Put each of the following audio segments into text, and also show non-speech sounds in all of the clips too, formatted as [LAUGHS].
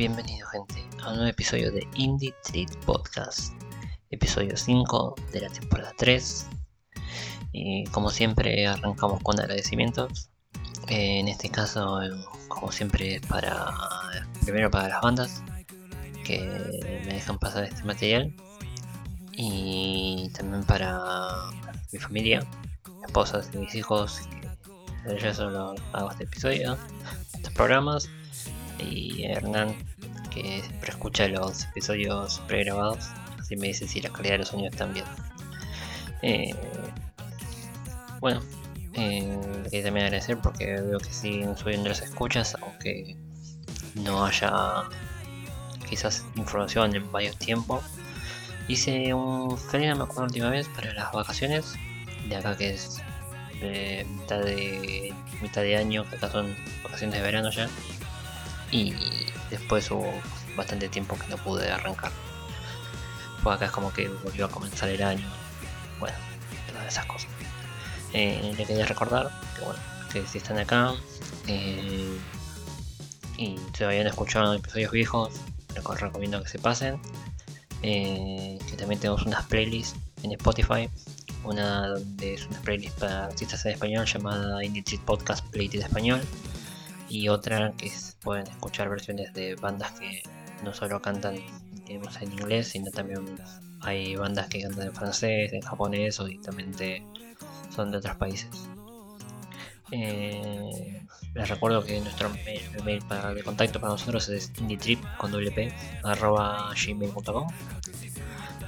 bienvenido gente a un nuevo episodio de Indie Treat Podcast, episodio 5 de la temporada 3. Y como siempre arrancamos con agradecimientos. en este caso, como siempre, para primero para las bandas que me dejan pasar este material y también para mi familia, mi esposa y mis hijos. Yo solo hago este episodio, estos programas y Hernán que escucha los episodios pregrabados, así me dice si la calidad de los sonidos están bien. Eh, bueno, eh, quería también agradecer porque veo que siguen subiendo las escuchas, aunque no haya quizás información en varios tiempos. Hice un freno, la última vez, para las vacaciones, de acá que es de mitad de mitad de año, acá son vacaciones de verano ya y después hubo bastante tiempo que no pude arrancar. Pues acá es como que volvió a comenzar el año. Bueno, todas esas cosas. Eh, le quería recordar que bueno, que si están acá eh, y todavía no escuchado episodios viejos, les recomiendo que se pasen. Eh, que también tenemos unas playlists en Spotify. Una donde es una playlist para artistas en español llamada Indie Podcast Playlist Español y otra que pueden escuchar versiones de bandas que no solo cantan en inglés, sino también hay bandas que cantan en francés, en japonés o directamente son de otros países. Eh, les recuerdo que nuestro mail, para el contacto para nosotros es indietrip con arroba gmail.com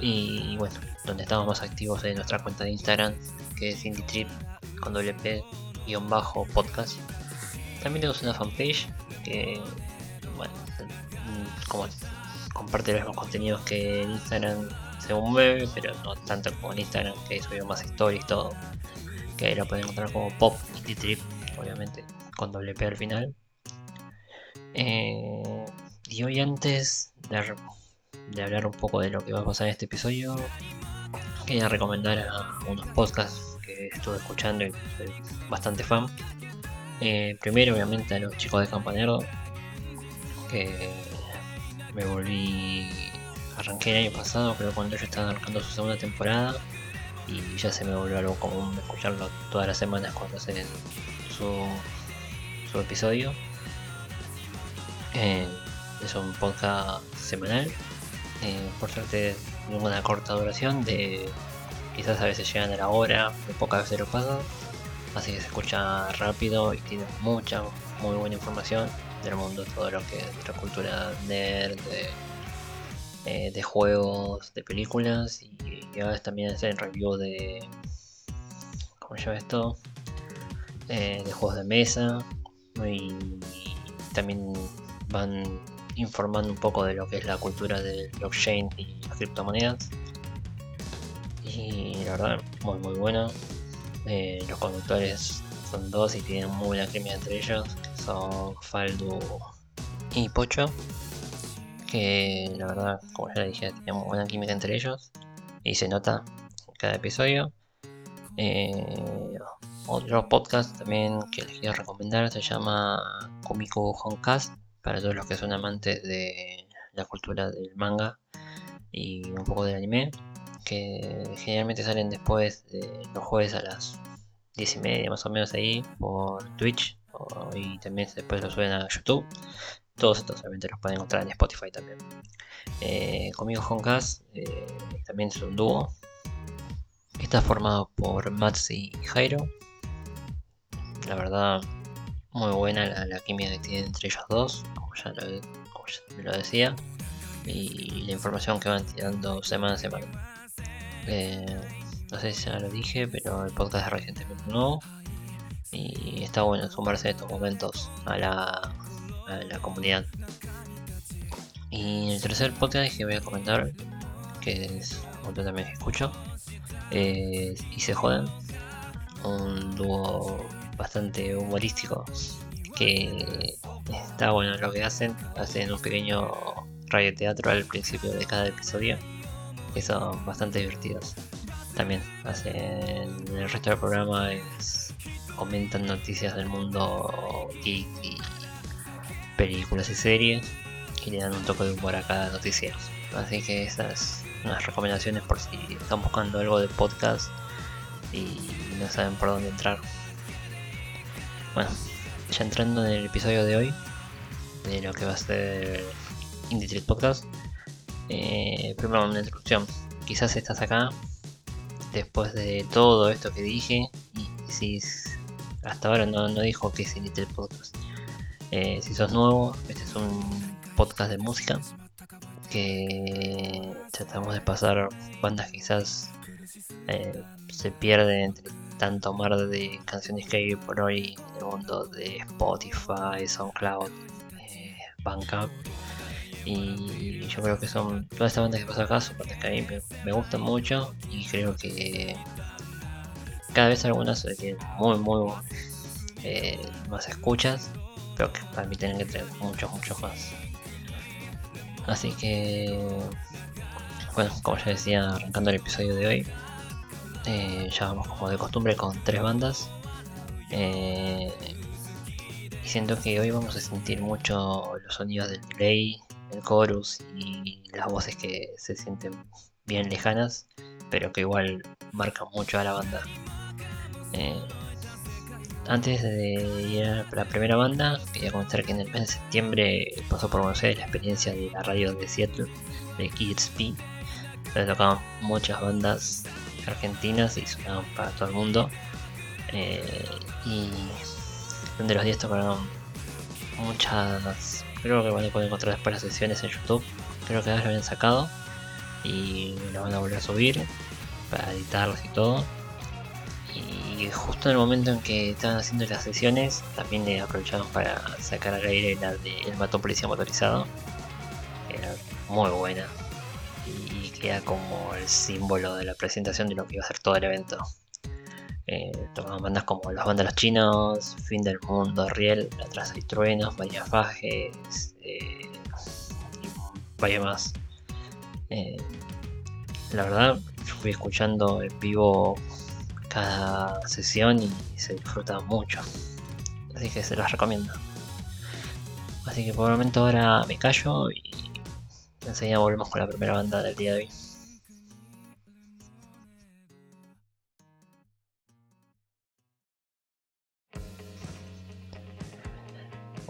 y bueno, donde estamos más activos en nuestra cuenta de Instagram que es indietrip con guion bajo podcast también tenemos una fanpage que, bueno, como comparte los mismos contenidos que en Instagram según ve, pero no tanto como en Instagram, que subió más stories, todo. Que ahí la pueden encontrar como Pop Indie Trip, obviamente, con doble P al final. Eh, y hoy antes de, de, hablar un poco de lo que va a pasar en este episodio, quería recomendar a unos podcasts que estuve escuchando y soy bastante fan. Eh, primero, obviamente, a los chicos de Campanero, que me volví. Arranqué el año pasado, pero cuando ellos estaban arrancando su segunda temporada, y ya se me volvió algo común escucharlo todas las semanas cuando hacen su, su episodio. Eh, es un podcast semanal, eh, por suerte una corta duración, de quizás a veces llegan a la hora, pocas veces lo pasan así que se escucha rápido y tiene mucha, muy buena información del mundo, todo lo que es la cultura nerd, de, eh, de juegos, de películas y, a veces también hacen review de. ¿Cómo se llama esto? Eh, de juegos de mesa y, también van informando un poco de lo que es la cultura del blockchain y las criptomonedas. Y la verdad, muy muy bueno. Eh, los conductores son dos y tienen muy buena química entre ellos, que son Faldu y Pocho, que la verdad, como ya dije, tienen muy buena química entre ellos y se nota en cada episodio. Eh, otro podcast también que les quiero recomendar se llama Komiko Honcast para todos los que son amantes de la cultura del manga y un poco del anime que generalmente salen después de los jueves a las 10 y media más o menos ahí por Twitch y también después lo suben a YouTube. Todos estos obviamente los pueden encontrar en Spotify también. Eh, conmigo Honkas eh, también es un dúo. Está formado por Mats y Jairo. La verdad, muy buena la, la química que tienen entre ellos dos, como ya, lo, ya lo decía. Y la información que van tirando semana a semana. Eh, no sé si ya lo dije, pero el podcast es recientemente nuevo. Y está bueno sumarse en estos momentos a la, la comunidad. Y el tercer podcast que voy a comentar, que es otro también que escucho, es Y se joden. Un dúo bastante humorístico que está bueno lo que hacen. Hacen un pequeño radio teatro al principio de cada episodio que son bastante divertidos. También hacen el resto del programa es comentan noticias del mundo geek y películas y series. y le dan un toque de humor a cada noticia. Así que esas unas recomendaciones por si están buscando algo de podcast y no saben por dónde entrar. Bueno, ya entrando en el episodio de hoy, de lo que va a ser Indie Podcast, eh, primero una introducción. Quizás estás acá después de todo esto que dije y si hasta ahora no, dijo que es Indie Street Podcast. Eh, si sos nuevo, este es un podcast de música que tratamos de pasar bandas quizás eh, se pierden entre tanto mar de canciones que hay por hoy en el mundo de Spotify, SoundCloud, eh, Bandcamp. Y yo creo que son todas estas bandas que pasan acá son bandas que a mí me, gustan mucho y creo que cada vez algunas tienen muy muy eh, más escuchas, pero que para mí tienen que tener muchos muchos más. Así que, bueno, como ya decía, arrancando el episodio de hoy, eh, ya vamos como de costumbre con tres bandas. Eh, y siento que hoy vamos a sentir mucho los sonidos del play, el chorus y las voces que se sienten bien lejanas, pero que igual marcan mucho a la banda. Eh, antes de ir a la primera banda, quería comentar que en el mes de septiembre pasó por Buenos Aires la experiencia de la radio de Seattle, de EXP, donde tocaban muchas bandas argentinas y sonaban para todo el mundo. Eh, y donde los días tocaron muchas. Creo que van a poder encontrar después las sesiones en YouTube. Creo que ya lo habían sacado. Y lo van a volver a subir para editarlas y todo. Y justo en el momento en que estaban haciendo las sesiones también le aprovecharon para sacar al aire la de El matón policía motorizado. Era muy buena. Y queda como el símbolo de la presentación de lo que iba a ser todo el evento eh, bandas como Los Bandas Los Chinos, Fin del Mundo, Riel, La Traza y Truenos, María Fajes eh, y varios más eh, la verdad fui escuchando en vivo cada sesión y se disfruta mucho. Así que se los recomiendo. Así que por el momento ahora me callo y enseguida volvemos con la primera banda del día de hoy.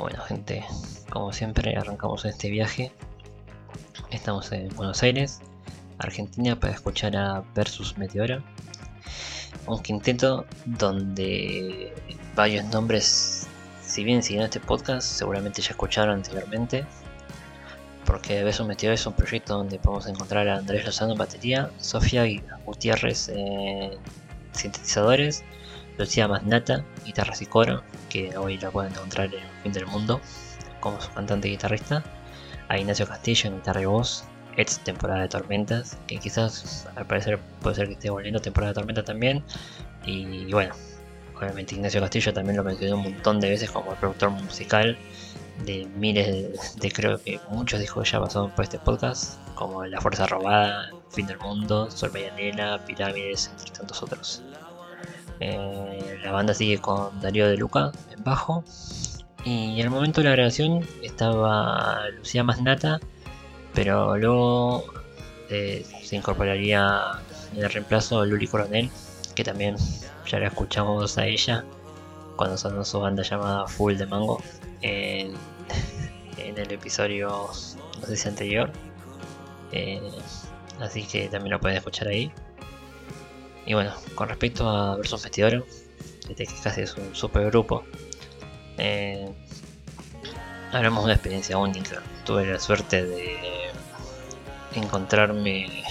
Bueno gente, como siempre arrancamos este viaje. Estamos en Buenos Aires, Argentina para escuchar a Versus Meteora un quinteto donde varios nombres, si bien siguiendo este podcast, seguramente ya escucharon anteriormente. Porque Beso Metido es un proyecto donde podemos encontrar a Andrés Lozano en batería, Sofía Gutiérrez en sintetizadores, Lucía Masnata, guitarras y coro, que hoy la pueden encontrar en fin del mundo como su cantante y guitarrista, a Ignacio Castillo en guitarra y voz, ex temporada de tormentas, que quizás al parecer puede ser que esté volviendo temporada de tormenta también. Y bueno, obviamente Ignacio Castillo también lo mencionó un montón de veces como el productor musical de miles de, creo que muchos discos ya pasaron por este podcast, como La Fuerza Robada, Fin del Mundo, Sol Medianela, Pirámides, entre tantos otros. Eh, la banda sigue con Darío de Luca en bajo. Y el momento de la grabación estaba Lucía Masnata pero luego eh, se incorporaría en el reemplazo Luli Coronel, que también ya la escuchamos a ella cuando sonó su banda llamada Full de Mango en, [LAUGHS] el episodio, no sé si anterior. Eh, así que también lo pueden escuchar ahí. Y bueno, con respecto a Versus Vestidoro, este que casi es un super grupo, eh, hablamos de una experiencia única. Tuve la suerte de encontrarme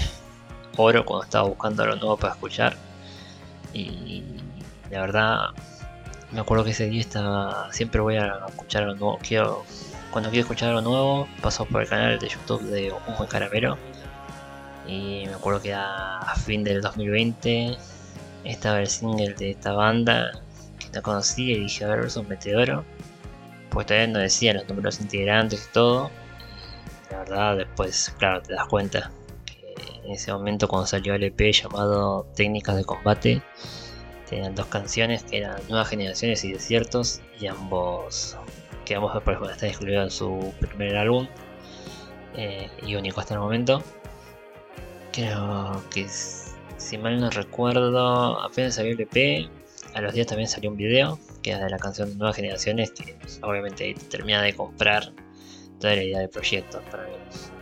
oro cuando estaba buscando algo nuevo para escuchar. Y la verdad, me acuerdo que ese día estaba. Siempre voy a escuchar algo nuevo. Quiero, cuando quiero escuchar algo nuevo, paso por el canal de YouTube de Humo Caramelo. Y me acuerdo que a, fin del 2020 estaba el single de esta banda que no conocía y dije, a ver, es un meteoro. Pues todavía no decía los números integrantes y todo la verdad, después, claro, te das cuenta que en ese momento cuando salió el EP llamado Técnicas de Combate, tenían dos canciones que eran Nuevas Generaciones y Desiertos, y ambos, que ambos están incluidos en su primer álbum. eh, y único hasta el momento. Creo que si mal no recuerdo, apenas salió el EP, a los días también salió un video que es de la canción Nuevas Generaciones, que obviamente termina de comprar toda la idea del proyecto. Para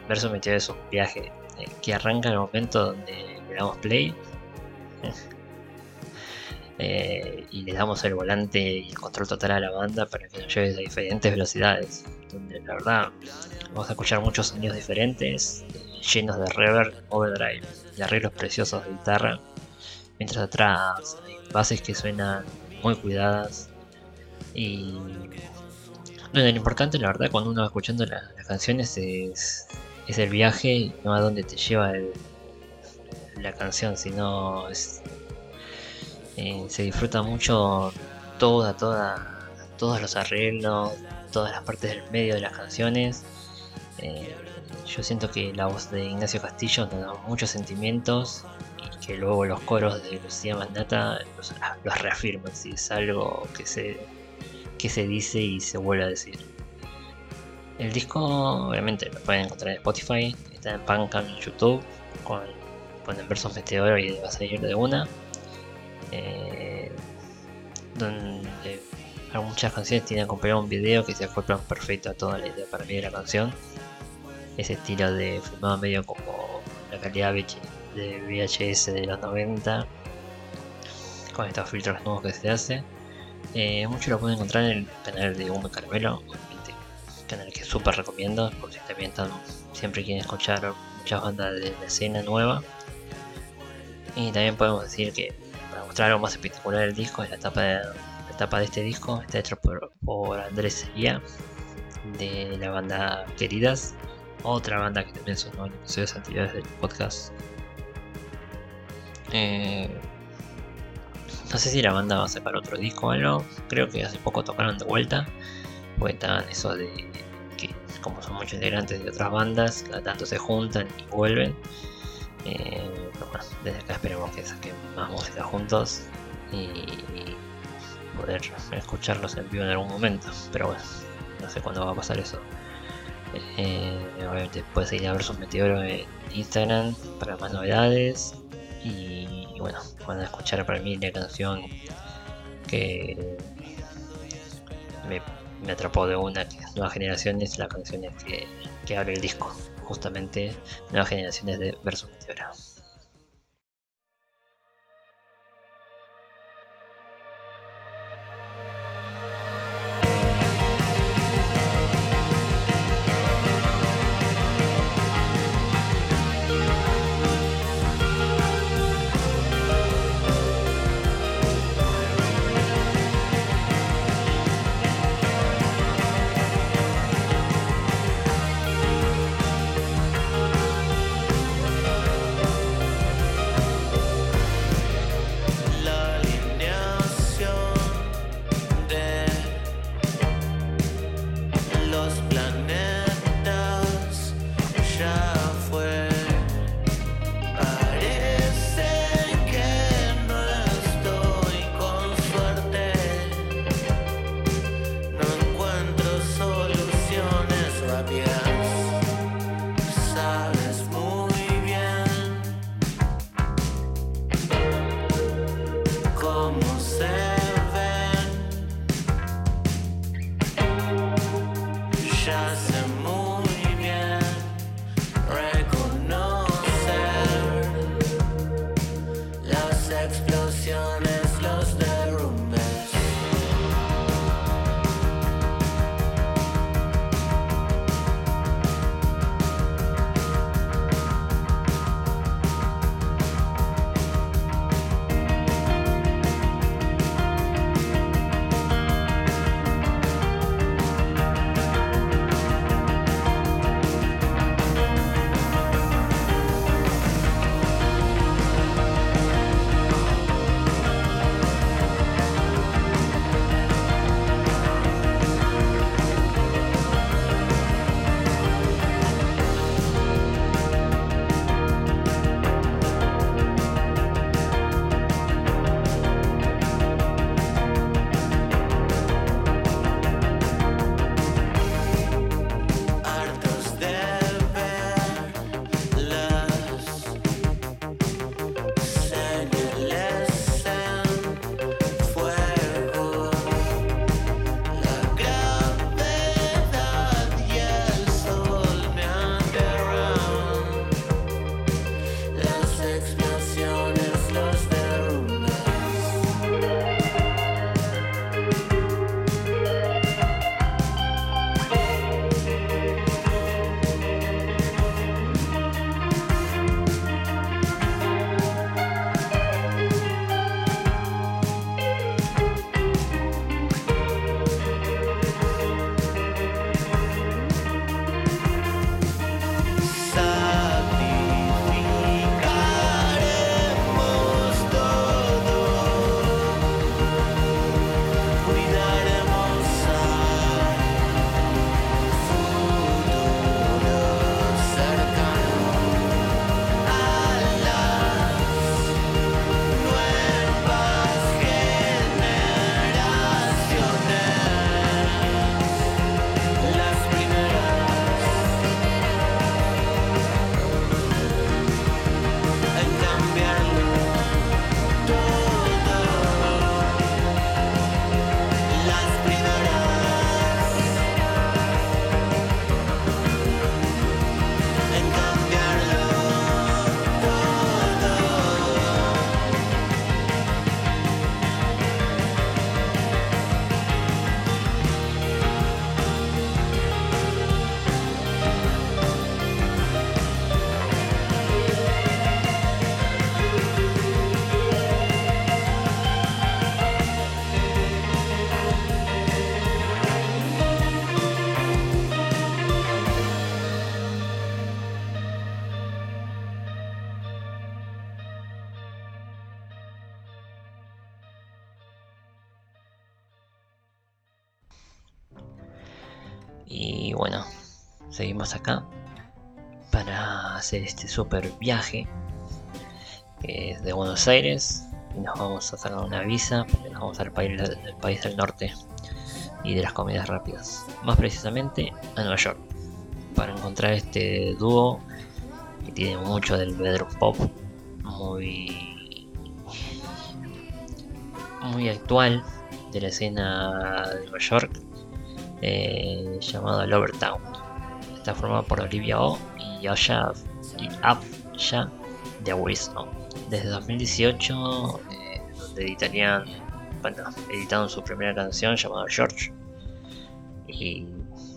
Verso metió es un viaje eh, que arranca en el momento donde le damos play [LAUGHS] eh, y le damos el volante y el control total a la banda para que nos lleve a diferentes velocidades. Donde la verdad vamos a escuchar muchos sonidos diferentes, llenos de reverb, overdrive y arreglos preciosos de guitarra. Mientras atrás hay bases que suenan muy cuidadas. Y lo importante, la verdad, cuando uno va escuchando las canciones es, es el viaje, no a dónde te lleva la canción, sino es, eh, se disfruta mucho toda, toda, todos los arreglos, todas las partes del medio de las canciones. Eh, yo siento que la voz de Ignacio Castillo nos da muchos sentimientos y que luego los coros de Lucía Mandata los, los reafirman, si es algo que se, que se dice y se vuelve a decir. El disco, obviamente, lo pueden encontrar en Spotify, está en Bandcamp en YouTube, con, ponen versos meteoro y va a salir de una. Eh, donde muchas canciones tienen acompañado un video que se acoplan perfecto a toda la idea para mí de la canción. Ese estilo de filmado medio como la calidad de VHS de los 90, con estos filtros nuevos que se hace. Eh, mucho lo pueden encontrar en el canal de Hume Caramelo, canal que súper recomiendo, porque también están, siempre quieren escuchar muchas bandas de la escena nueva. Y también podemos decir que para mostrar algo más espectacular del disco es la etapa de, la etapa de este disco, está hecho por, por Andrés Seguía de la banda Queridas, otra banda que también sonó en episodios anteriores del podcast. Eh, no sé si la banda va a sacar otro disco o algo. Creo que hace poco tocaron de vuelta. Porque eso de que, como son muchos integrantes de otras bandas, cada tanto se juntan y vuelven. Eh, bueno, desde acá esperemos que saquen más música juntos y poder escucharlos en vivo en algún momento. Pero bueno, no sé cuándo va a pasar eso. Eh, obviamente puedes seguir a ver sus Meteoro en Instagram para más novedades. Y, bueno, van a escuchar para mí la canción que me, atrapó de una, que es Nuevas Generaciones, la canción que, que abre el disco, justamente Nuevas Generaciones de Versus Meteora. Seguimos acá para hacer este super viaje que es de Buenos Aires y nos vamos a sacar una visa porque nos vamos al país, del país del norte y de las comidas rápidas, más precisamente a Nueva York, para encontrar este dúo que tiene mucho del bedroom pop, muy muy actual de la escena de Nueva York, eh, llamado Lover Town. Está formado por Olivia O y Asha y Afsha de Wisdom. Desde 2018, eh, donde editarían, bueno, editaron su primera canción llamada George. Y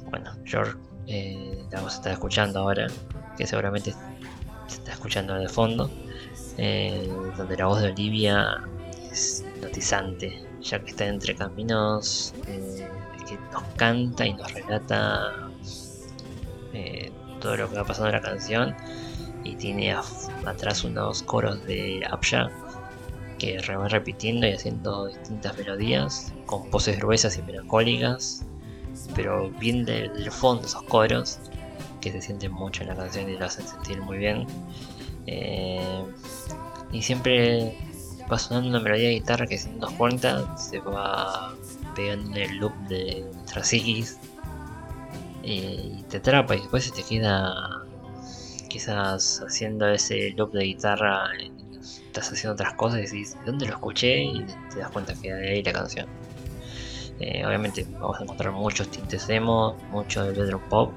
bueno, George eh, la vamos a escuchando ahora, que seguramente se está escuchando de fondo, eh, donde la voz de Olivia es notizante, ya que está entre caminos, que nos canta y nos relata todo lo que va pasando en la canción y tiene atrás unos coros de Abja que va repitiendo y haciendo distintas melodías con voces gruesas y melancólicas, pero bien del fondo esos coros que se sienten mucho en la canción y lo hacen sentir muy bien. Eh, y siempre va sonando una melodía de guitarra que sin dos cuentas se va pegando en el loop de Trasigis eh, y te atrapa y después se te queda quizás haciendo ese loop de guitarra, estás haciendo otras cosas y decís, ¿dónde lo escuché? Y te das cuenta que de ahí la canción. Eh, obviamente vamos a encontrar muchos tintes emo, mucho del bedroom pop.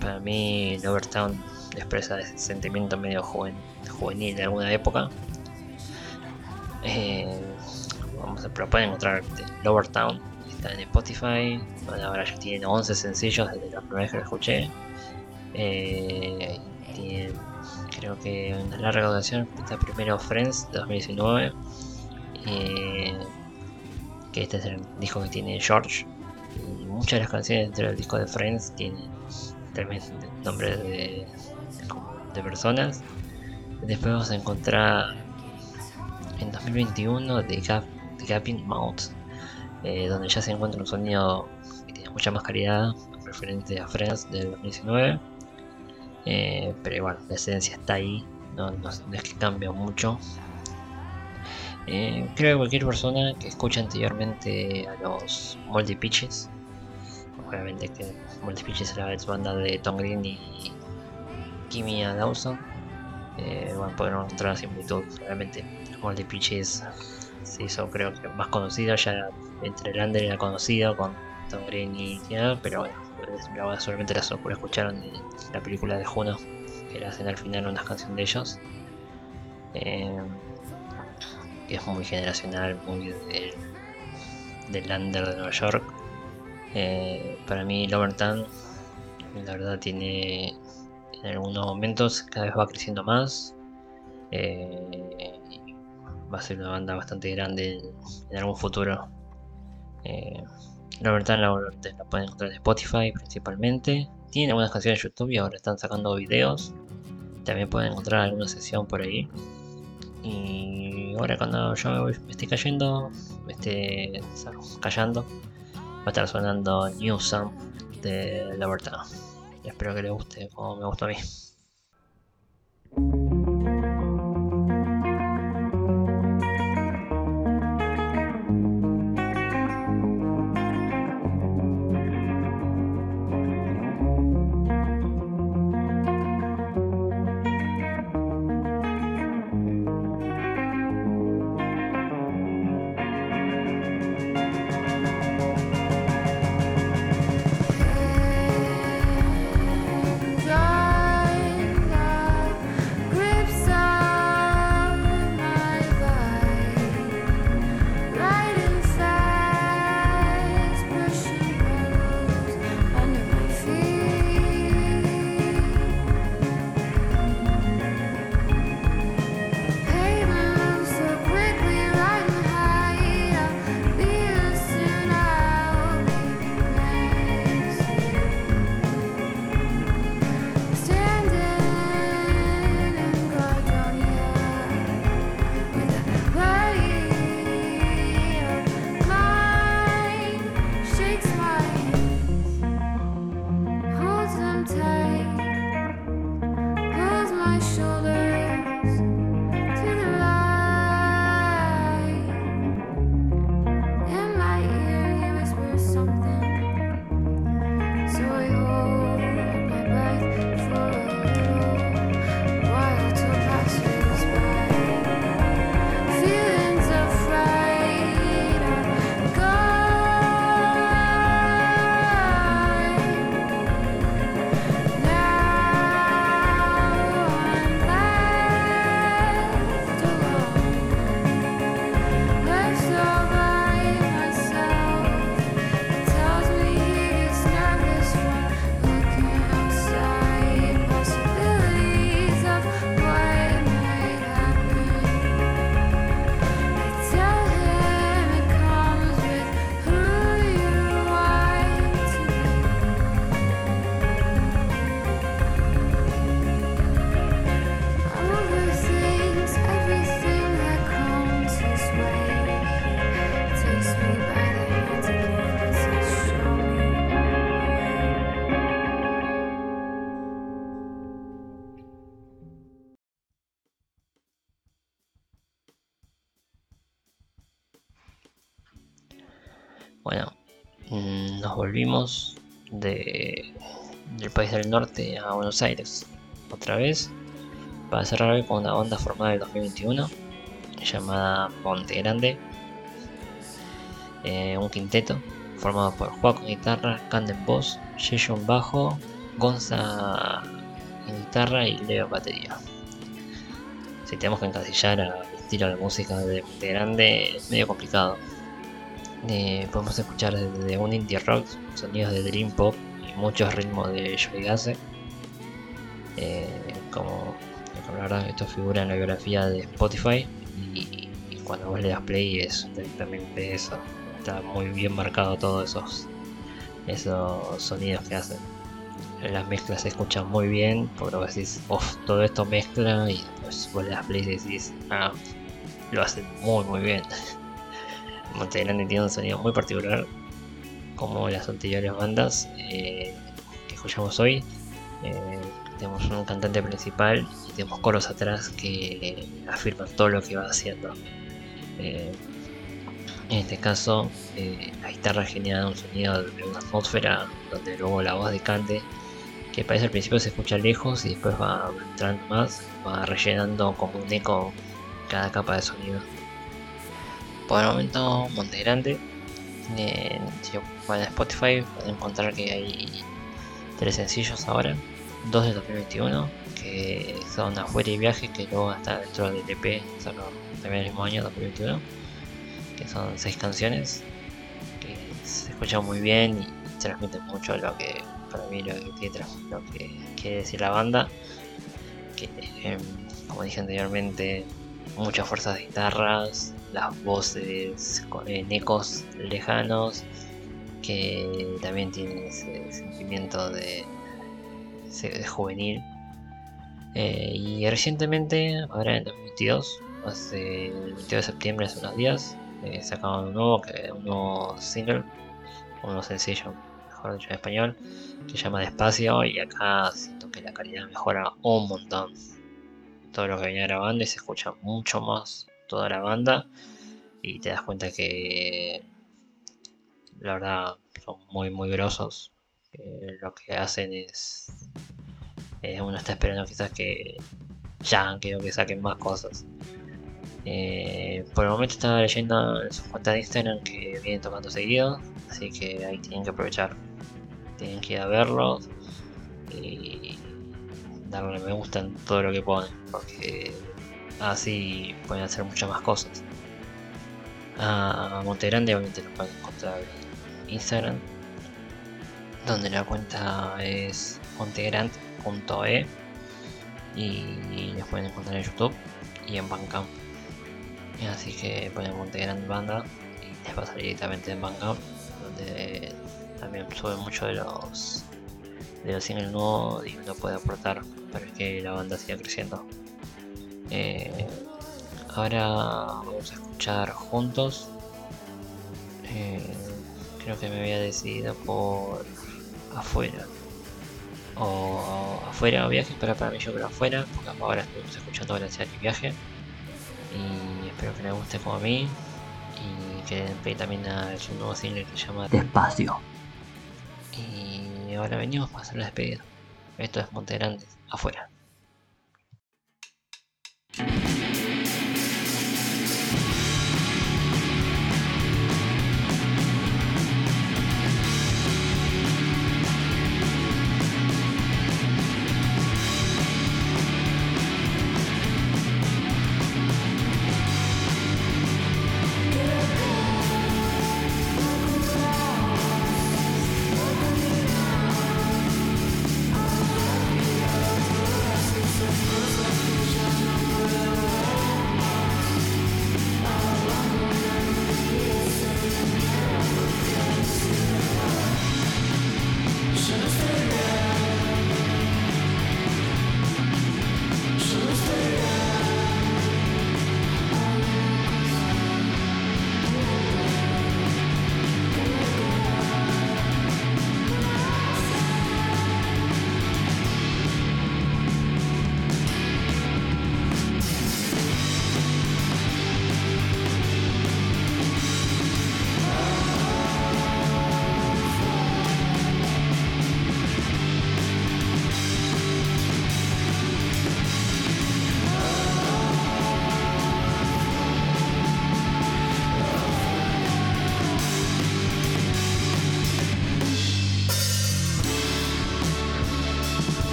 Para mí Lovertown expresa ese sentimiento medio juvenil de alguna época. Eh, vamos a, pero pueden encontrar Lovertown, está en Spotify, ahora ya tiene 11 sencillos desde la primera vez que lo escuché. Eh, creo que una larga duración está primero Friends de 2019 eh, que este es el disco que tiene George. Y muchas de las canciones dentro del disco de Friends tienen también nombres de, de personas. Después vamos a encontrar en 2021 The, Gap, The Mouth eh, donde ya se encuentra un sonido que tiene mucha más calidad referente a Friends del 2019 eh, pero igual, la esencia está ahí, no, es que cambia mucho. Eh, creo que cualquier persona que escuche anteriormente a los Multi Pitches, obviamente que Multi Pitches era la banda de Tom Green y Kimmy Dawson, eh, bueno, pueden encontrar similitud. Realmente, Multi Pitches se hizo, creo que más conocido, ya entre el under era conocido con Tom Green y pero bueno solamente la, escucharon de la película de Juno, que era hacen al final una canción de ellos. Eh, que es muy generacional, muy del, del under de Nueva York. Eh, para mí, Lovertown, la verdad, tiene en algunos momentos cada vez va creciendo más. Eh, va a ser una banda bastante grande en, algún futuro. La verdad la, pueden encontrar en Spotify principalmente. Tiene algunas canciones en YouTube y ahora están sacando videos. También pueden encontrar alguna sesión por ahí. Y ahora cuando yo me, esté cayendo, me esté callando, va a estar sonando New Song de la verdad. Espero que les guste como me gustó a mí. Volvimos de, del país del norte a Buenos Aires otra vez para cerrar hoy con una banda formada en el 2021 llamada Monte Grande, eh, un quinteto formado por Juaco guitarra, Canden voz, Jason bajo, Gonza en guitarra y Leo batería. Si tenemos que encasillar al estilo de música de Monte Grande es medio complicado eh, podemos escuchar desde un indie rock, sonidos de dream pop y muchos ritmos de shoegaze. Eh, como, la verdad esto figura en la biografía de Spotify y, cuando vos le das play es directamente eso. Está muy bien marcado todos esos, esos sonidos que hacen. Las mezclas se escuchan muy bien, porque vos decís, todo esto mezcla y después vos le das play y decís, ah, lo hacen muy muy bien. [LAUGHS] Monte Grande tiene un sonido muy particular, como las anteriores bandas eh, que escuchamos hoy. Eh, tenemos un cantante principal y tenemos coros atrás que afirman todo lo que va haciendo. Eh, en este caso, la guitarra genera un sonido de una atmósfera donde luego la voz de Cante, que parece al principio se escucha lejos y después va entrando más, va rellenando como un eco cada capa de sonido por el momento Monte Grande. si van a Spotify pueden encontrar que hay tres sencillos ahora, dos de 2021 que son Afuera y Viaje que luego está dentro del EP también el mismo año 2021 que son seis canciones que se escuchan muy bien y transmiten mucho lo que para mí lo que, lo que quiere decir la banda que em, como dije anteriormente muchas fuerzas de guitarras las voces en ecos lejanos que también tienen ese sentimiento de, juvenil. Eh, y recientemente, ahora en 2022, hace el 22 de septiembre, hace unos días, eh, sacaron un nuevo, que, un nuevo single, un nuevo sencillo, mejor dicho en español, que se llama Despacio y acá siento que la calidad mejora un montón. Todo lo que venía grabando y se escucha mucho más toda la banda. Y te das cuenta que la verdad son muy muy grosos. Lo que hacen es uno está esperando quizás que ya quiero que saquen más cosas. Eh, por el momento estaba leyendo en su cuenta de Instagram que vienen tocando seguido así que ahí tienen que aprovechar. Tienen que ir a verlos. Y darle me gusta en todo lo que ponen porque así pueden hacer muchas más cosas. A Montegrande obviamente lo pueden encontrar en Instagram, donde la cuenta es montegrande.e y los pueden encontrar en YouTube y en Bandcamp. Así que ponen Montegrande Banda y les va a salir directamente en Bandcamp, donde también suben mucho de los de los singles nuevos y uno puede aportar para que la banda siga creciendo. Eh, ahora vamos a escuchar juntos. Eh, creo que me había decidido por afuera. O afuera viaje, pero para mí yo creo afuera, porque ahora estamos escuchando Glaciar y Viaje. Y espero que les guste como a mí. Y que den también a su nuevo single que se llama Despacio. Y ahora venimos para hacer la despedida. Esto es Monte Grande, afuera.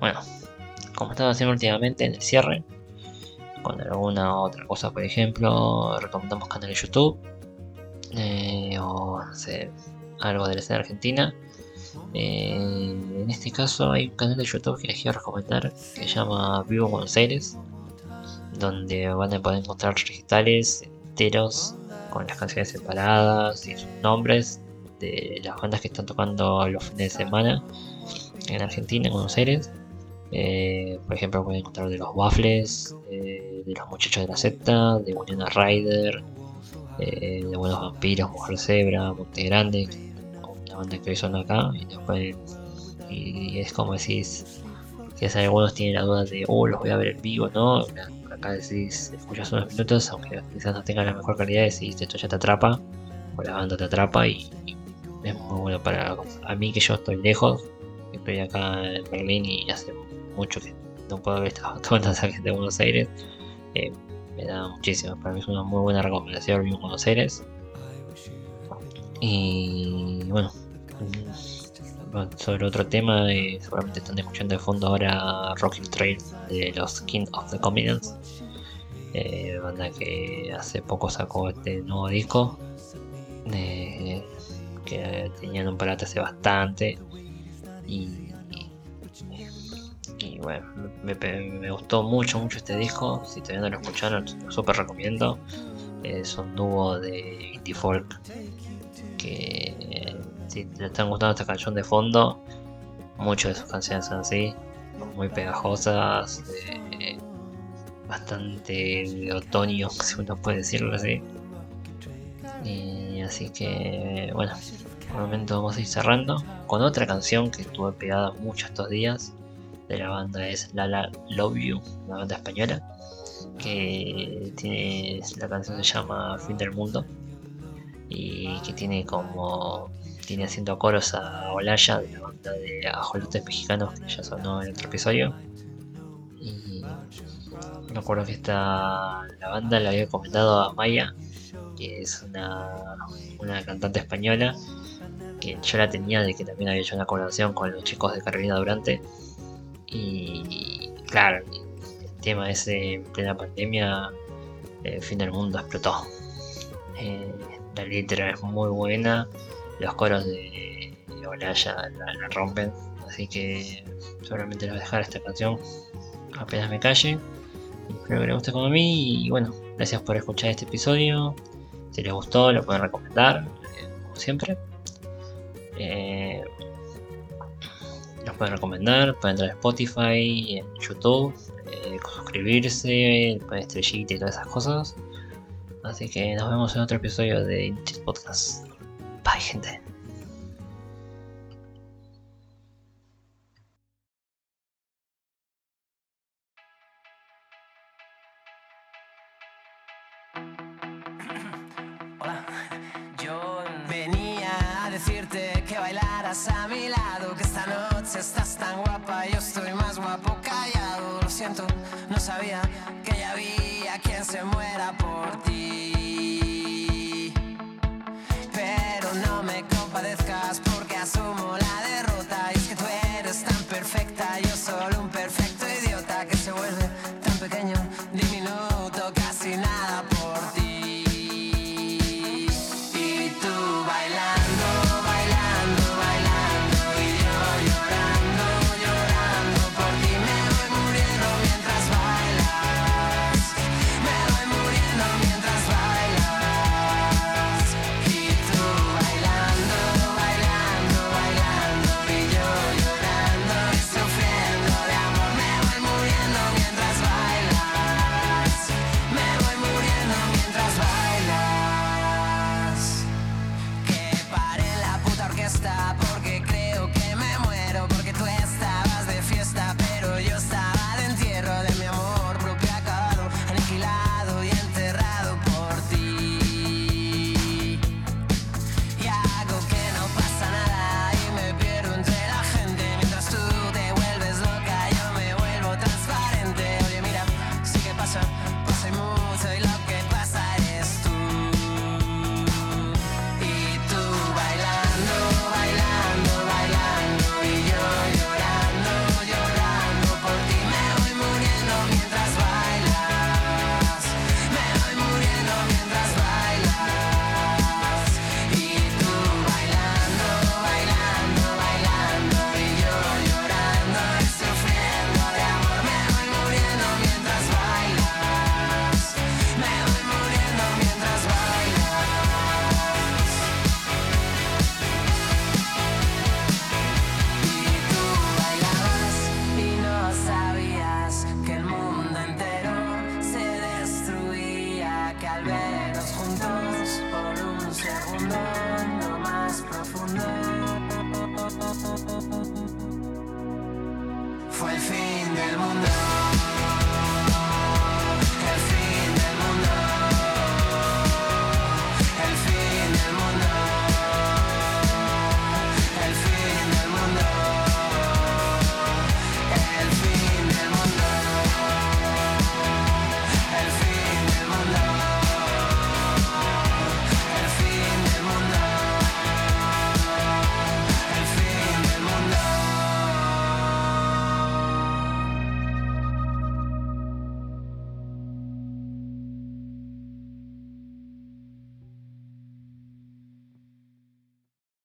Bueno, como estaba haciendo últimamente en el cierre, con alguna otra cosa, por ejemplo, recomendamos canal de YouTube eh, o algo de la escena argentina. Eh, en este caso hay un canal de YouTube que les quiero recomendar que se llama Vivo Buenos Aires, donde van a poder encontrar recitales enteros con las canciones separadas y sus nombres de las bandas que están tocando los fines de semana en Argentina, en Buenos Aires. Eh, por ejemplo, pueden encontrar de los Waffles, eh, de los Muchachos de la Secta, de Winona Rider, eh, de Buenos Vampiros, Mujer Zebra, Monte Grande, una banda que hoy son acá. Y, y es como decís, que algunos tienen la duda de, oh, los voy a ver en vivo, ¿no? Acá decís, escuchas unos minutos, aunque quizás no tengan la mejor calidad, decís, esto ya te atrapa, o la banda te atrapa y, y es muy bueno para a mí que yo estoy lejos, estoy acá en Berlín y hace mucho que no puedo ver estas bandas de Buenos Aires. Eh, me da muchísimo, para mí es una muy buena recomendación en Buenos Aires. Y bueno, sobre otro tema, eh, seguramente están escuchando de fondo ahora Rocking Train de los King of the Comedians, eh, banda que hace poco sacó este nuevo disco, que tenían un parate hace bastante y y bueno, me, gustó mucho, mucho este disco. Si todavía no lo escucharon, lo súper recomiendo. Es un dúo de indie folk que si te están gustando esta canción de fondo, muchas de sus canciones son así, muy pegajosas, bastante de otoño, [LAUGHS] si uno puede decirlo así. Y así que bueno, por el momento vamos a ir cerrando con otra canción que estuve pegada mucho estos días de la banda es Lala Love You, una banda española, que tiene, la canción se llama Fin del Mundo y que tiene como tiene haciendo coros a Olaya de la banda de Ajolotes Mexicanos que ya sonó en otro episodio. Y me acuerdo que esta la banda le había comentado a Maya, que es una, una cantante española, que yo la tenía de que también había hecho una colaboración con los chicos de Carolina Durante. Y claro, el tema ese en plena pandemia, el fin del mundo explotó. Eh, la letra es muy buena, los coros de Olaya la, rompen, así que seguramente les voy a dejar esta canción apenas me calle. Espero que les guste como a mí y bueno, gracias por escuchar este episodio. Si les gustó, lo pueden recomendar, eh, como siempre. Eh, pueden recomendar, pueden entrar a Spotify, en YouTube, eh, suscribirse, poner estrellita y todas esas cosas. Así que nos vemos en otro episodio de Inchis Podcast. Bye, gente.